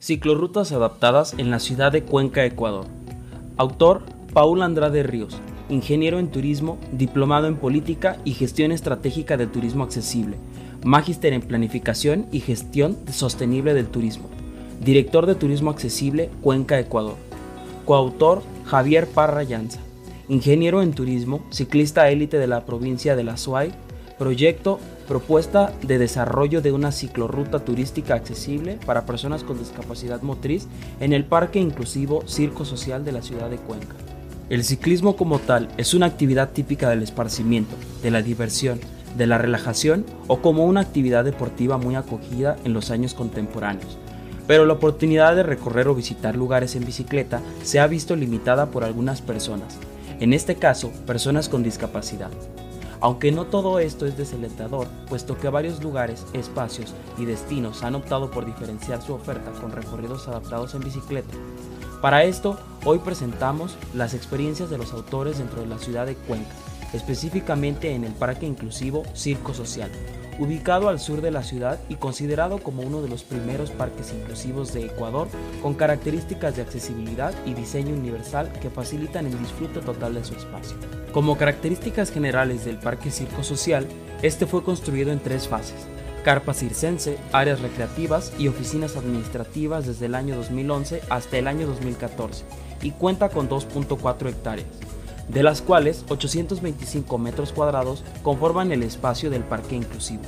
Ciclorrutas adaptadas en la ciudad de Cuenca, Ecuador. Autor Paul Andrade Ríos, ingeniero en turismo, diplomado en política y gestión estratégica del turismo accesible, magíster en planificación y gestión sostenible del turismo, director de turismo accesible Cuenca, Ecuador. Coautor Javier Parra Llanza, ingeniero en turismo, ciclista élite de la provincia de La Suay, proyecto propuesta de desarrollo de una ciclorruta turística accesible para personas con discapacidad motriz en el Parque Inclusivo Circo Social de la ciudad de Cuenca. El ciclismo como tal es una actividad típica del esparcimiento, de la diversión, de la relajación o como una actividad deportiva muy acogida en los años contemporáneos. Pero la oportunidad de recorrer o visitar lugares en bicicleta se ha visto limitada por algunas personas, en este caso personas con discapacidad. Aunque no todo esto es desalentador, puesto que varios lugares, espacios y destinos han optado por diferenciar su oferta con recorridos adaptados en bicicleta. Para esto, hoy presentamos las experiencias de los autores dentro de la ciudad de Cuenca, específicamente en el Parque Inclusivo Circo Social, ubicado al sur de la ciudad y considerado como uno de los primeros parques inclusivos de Ecuador con características de accesibilidad y diseño universal que facilitan el disfrute total de su espacio. Como características generales del Parque Circo Social, este fue construido en tres fases, carpa circense, áreas recreativas y oficinas administrativas desde el año 2011 hasta el año 2014 y cuenta con 2.4 hectáreas de las cuales 825 metros cuadrados conforman el espacio del parque inclusivo.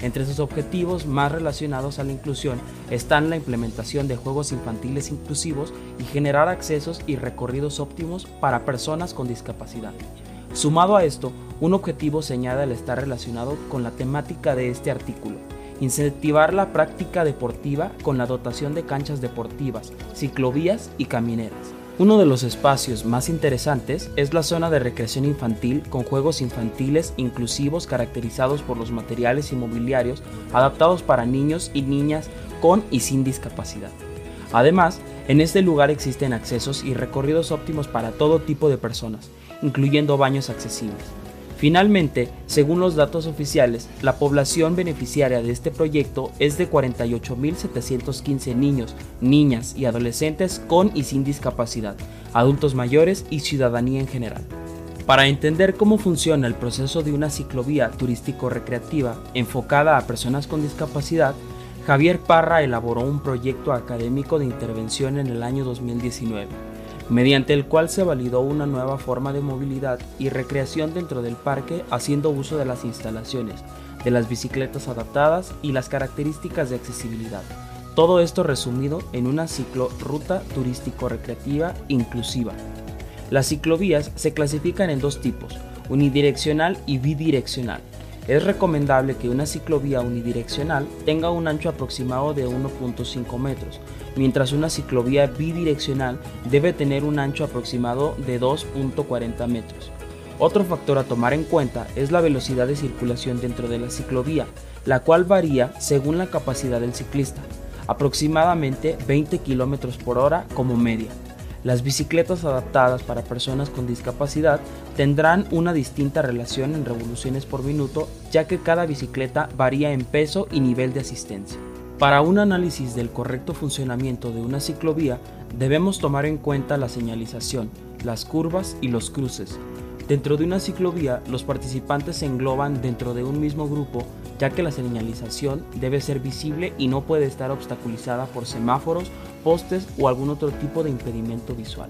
Entre sus objetivos más relacionados a la inclusión están la implementación de juegos infantiles inclusivos y generar accesos y recorridos óptimos para personas con discapacidad. Sumado a esto, un objetivo señala el estar relacionado con la temática de este artículo, incentivar la práctica deportiva con la dotación de canchas deportivas, ciclovías y camineras uno de los espacios más interesantes es la zona de recreación infantil con juegos infantiles inclusivos caracterizados por los materiales inmobiliarios adaptados para niños y niñas con y sin discapacidad. Además, en este lugar existen accesos y recorridos óptimos para todo tipo de personas, incluyendo baños accesibles. Finalmente, según los datos oficiales, la población beneficiaria de este proyecto es de 48.715 niños, niñas y adolescentes con y sin discapacidad, adultos mayores y ciudadanía en general. Para entender cómo funciona el proceso de una ciclovía turístico-recreativa enfocada a personas con discapacidad, Javier Parra elaboró un proyecto académico de intervención en el año 2019 mediante el cual se validó una nueva forma de movilidad y recreación dentro del parque haciendo uso de las instalaciones, de las bicicletas adaptadas y las características de accesibilidad. Todo esto resumido en una ciclorruta turístico-recreativa inclusiva. Las ciclovías se clasifican en dos tipos, unidireccional y bidireccional. Es recomendable que una ciclovía unidireccional tenga un ancho aproximado de 1.5 metros, mientras una ciclovía bidireccional debe tener un ancho aproximado de 2.40 metros. Otro factor a tomar en cuenta es la velocidad de circulación dentro de la ciclovía, la cual varía según la capacidad del ciclista, aproximadamente 20 km por hora como media. Las bicicletas adaptadas para personas con discapacidad tendrán una distinta relación en revoluciones por minuto, ya que cada bicicleta varía en peso y nivel de asistencia. Para un análisis del correcto funcionamiento de una ciclovía, debemos tomar en cuenta la señalización, las curvas y los cruces. Dentro de una ciclovía, los participantes se engloban dentro de un mismo grupo, ya que la señalización debe ser visible y no puede estar obstaculizada por semáforos, postes o algún otro tipo de impedimento visual.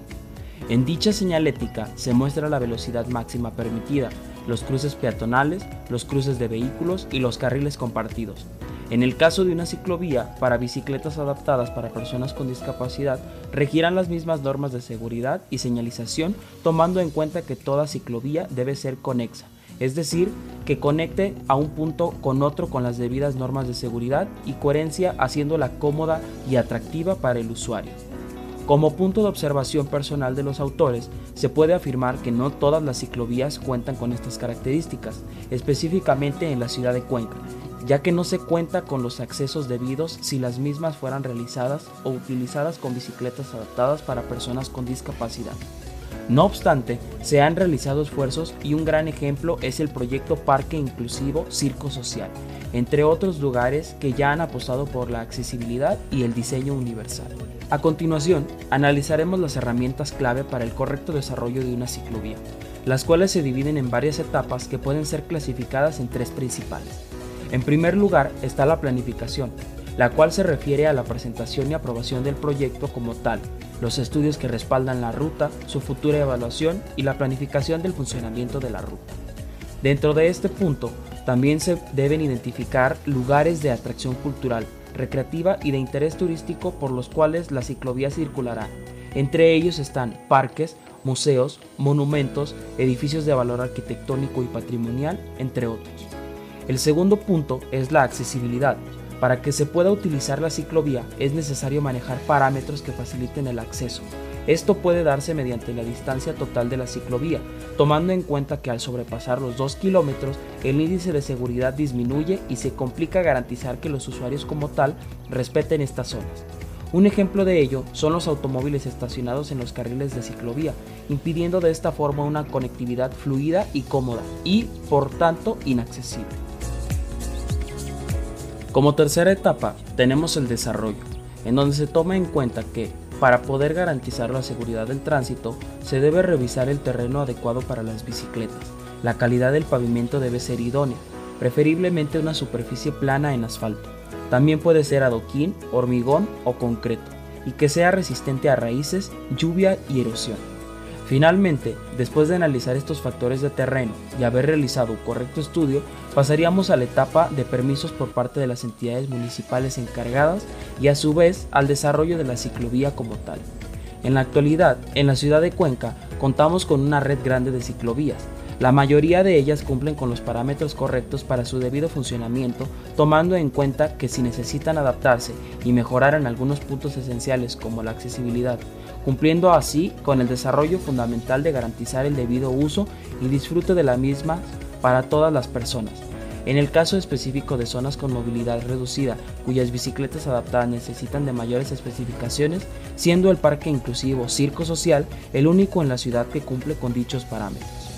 En dicha señalética se muestra la velocidad máxima permitida, los cruces peatonales, los cruces de vehículos y los carriles compartidos. En el caso de una ciclovía para bicicletas adaptadas para personas con discapacidad, requieran las mismas normas de seguridad y señalización tomando en cuenta que toda ciclovía debe ser conexa, es decir, que conecte a un punto con otro con las debidas normas de seguridad y coherencia haciéndola cómoda y atractiva para el usuario. Como punto de observación personal de los autores, se puede afirmar que no todas las ciclovías cuentan con estas características, específicamente en la ciudad de Cuenca, ya que no se cuenta con los accesos debidos si las mismas fueran realizadas o utilizadas con bicicletas adaptadas para personas con discapacidad. No obstante, se han realizado esfuerzos y un gran ejemplo es el proyecto Parque Inclusivo Circo Social, entre otros lugares que ya han apostado por la accesibilidad y el diseño universal. A continuación, analizaremos las herramientas clave para el correcto desarrollo de una ciclovía, las cuales se dividen en varias etapas que pueden ser clasificadas en tres principales. En primer lugar está la planificación, la cual se refiere a la presentación y aprobación del proyecto como tal, los estudios que respaldan la ruta, su futura evaluación y la planificación del funcionamiento de la ruta. Dentro de este punto, también se deben identificar lugares de atracción cultural, recreativa y de interés turístico por los cuales la ciclovía circulará. Entre ellos están parques, museos, monumentos, edificios de valor arquitectónico y patrimonial, entre otros. El segundo punto es la accesibilidad, para que se pueda utilizar la ciclovía es necesario manejar parámetros que faciliten el acceso. Esto puede darse mediante la distancia total de la ciclovía, tomando en cuenta que al sobrepasar los 2 kilómetros el índice de seguridad disminuye y se complica garantizar que los usuarios como tal respeten estas zonas. Un ejemplo de ello son los automóviles estacionados en los carriles de ciclovía, impidiendo de esta forma una conectividad fluida y cómoda y, por tanto, inaccesible. Como tercera etapa tenemos el desarrollo, en donde se toma en cuenta que, para poder garantizar la seguridad del tránsito, se debe revisar el terreno adecuado para las bicicletas. La calidad del pavimento debe ser idónea, preferiblemente una superficie plana en asfalto. También puede ser adoquín, hormigón o concreto, y que sea resistente a raíces, lluvia y erosión. Finalmente, después de analizar estos factores de terreno y haber realizado un correcto estudio, pasaríamos a la etapa de permisos por parte de las entidades municipales encargadas y a su vez al desarrollo de la ciclovía como tal. En la actualidad, en la ciudad de Cuenca, contamos con una red grande de ciclovías. La mayoría de ellas cumplen con los parámetros correctos para su debido funcionamiento, tomando en cuenta que si necesitan adaptarse y mejorar en algunos puntos esenciales como la accesibilidad, cumpliendo así con el desarrollo fundamental de garantizar el debido uso y disfrute de la misma para todas las personas. En el caso específico de zonas con movilidad reducida, cuyas bicicletas adaptadas necesitan de mayores especificaciones, siendo el parque inclusivo Circo Social el único en la ciudad que cumple con dichos parámetros.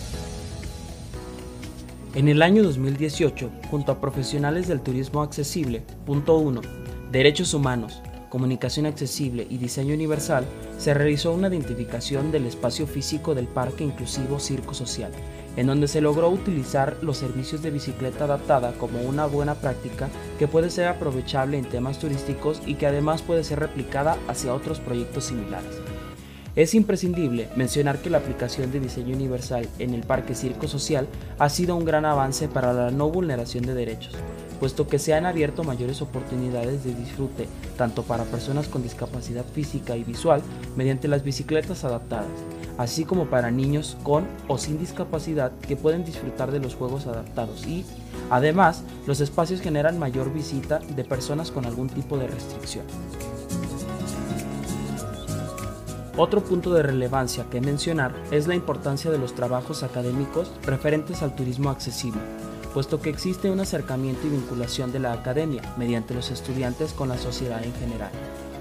En el año 2018, junto a profesionales del turismo accesible, punto 1, derechos humanos, comunicación accesible y diseño universal, se realizó una identificación del espacio físico del Parque Inclusivo Circo Social, en donde se logró utilizar los servicios de bicicleta adaptada como una buena práctica que puede ser aprovechable en temas turísticos y que además puede ser replicada hacia otros proyectos similares. Es imprescindible mencionar que la aplicación de diseño universal en el Parque Circo Social ha sido un gran avance para la no vulneración de derechos, puesto que se han abierto mayores oportunidades de disfrute tanto para personas con discapacidad física y visual mediante las bicicletas adaptadas, así como para niños con o sin discapacidad que pueden disfrutar de los juegos adaptados y, además, los espacios generan mayor visita de personas con algún tipo de restricción. Otro punto de relevancia que mencionar es la importancia de los trabajos académicos referentes al turismo accesible, puesto que existe un acercamiento y vinculación de la academia mediante los estudiantes con la sociedad en general,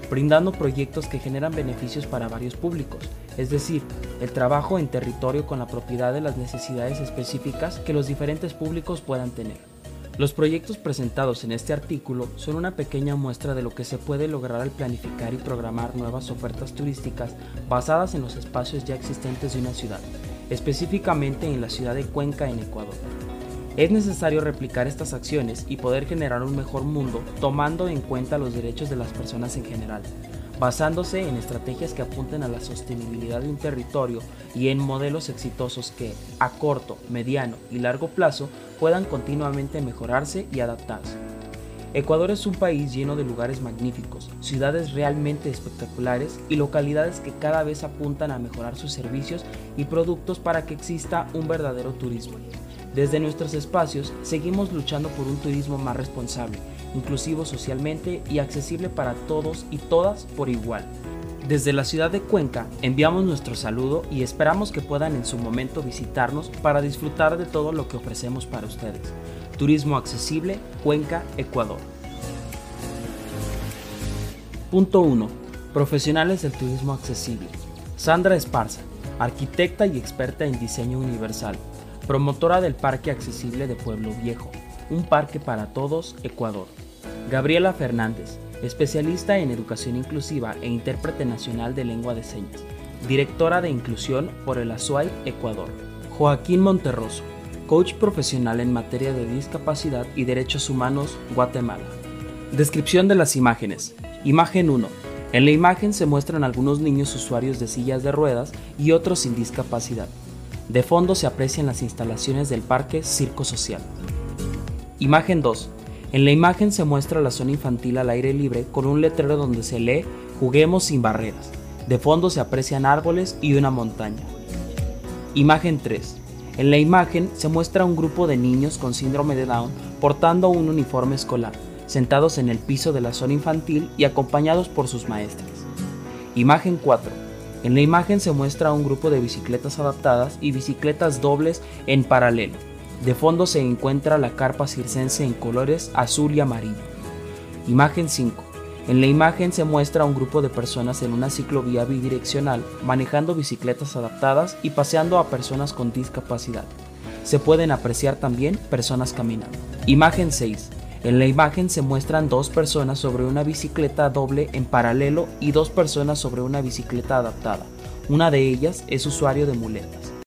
brindando proyectos que generan beneficios para varios públicos, es decir, el trabajo en territorio con la propiedad de las necesidades específicas que los diferentes públicos puedan tener. Los proyectos presentados en este artículo son una pequeña muestra de lo que se puede lograr al planificar y programar nuevas ofertas turísticas basadas en los espacios ya existentes de una ciudad, específicamente en la ciudad de Cuenca en Ecuador. Es necesario replicar estas acciones y poder generar un mejor mundo tomando en cuenta los derechos de las personas en general, basándose en estrategias que apunten a la sostenibilidad de un territorio y en modelos exitosos que, a corto, mediano y largo plazo, puedan continuamente mejorarse y adaptarse. Ecuador es un país lleno de lugares magníficos, ciudades realmente espectaculares y localidades que cada vez apuntan a mejorar sus servicios y productos para que exista un verdadero turismo. Desde nuestros espacios seguimos luchando por un turismo más responsable, inclusivo socialmente y accesible para todos y todas por igual. Desde la ciudad de Cuenca enviamos nuestro saludo y esperamos que puedan en su momento visitarnos para disfrutar de todo lo que ofrecemos para ustedes. Turismo accesible, Cuenca, Ecuador. Punto 1. Profesionales del turismo accesible. Sandra Esparza, arquitecta y experta en diseño universal, promotora del Parque Accesible de Pueblo Viejo, un parque para todos, Ecuador. Gabriela Fernández, especialista en educación inclusiva e intérprete nacional de lengua de señas, directora de inclusión por el ASUAI Ecuador. Joaquín Monterroso, coach profesional en materia de discapacidad y derechos humanos, Guatemala. Descripción de las imágenes. Imagen 1. En la imagen se muestran algunos niños usuarios de sillas de ruedas y otros sin discapacidad. De fondo se aprecian las instalaciones del parque Circo Social. Imagen 2. En la imagen se muestra la zona infantil al aire libre con un letrero donde se lee Juguemos sin barreras. De fondo se aprecian árboles y una montaña. Imagen 3. En la imagen se muestra un grupo de niños con síndrome de Down portando un uniforme escolar sentados en el piso de la zona infantil y acompañados por sus maestras. Imagen 4. En la imagen se muestra un grupo de bicicletas adaptadas y bicicletas dobles en paralelo. De fondo se encuentra la carpa circense en colores azul y amarillo. Imagen 5. En la imagen se muestra un grupo de personas en una ciclovía bidireccional manejando bicicletas adaptadas y paseando a personas con discapacidad. Se pueden apreciar también personas caminando. Imagen 6. En la imagen se muestran dos personas sobre una bicicleta doble en paralelo y dos personas sobre una bicicleta adaptada. Una de ellas es usuario de muleta.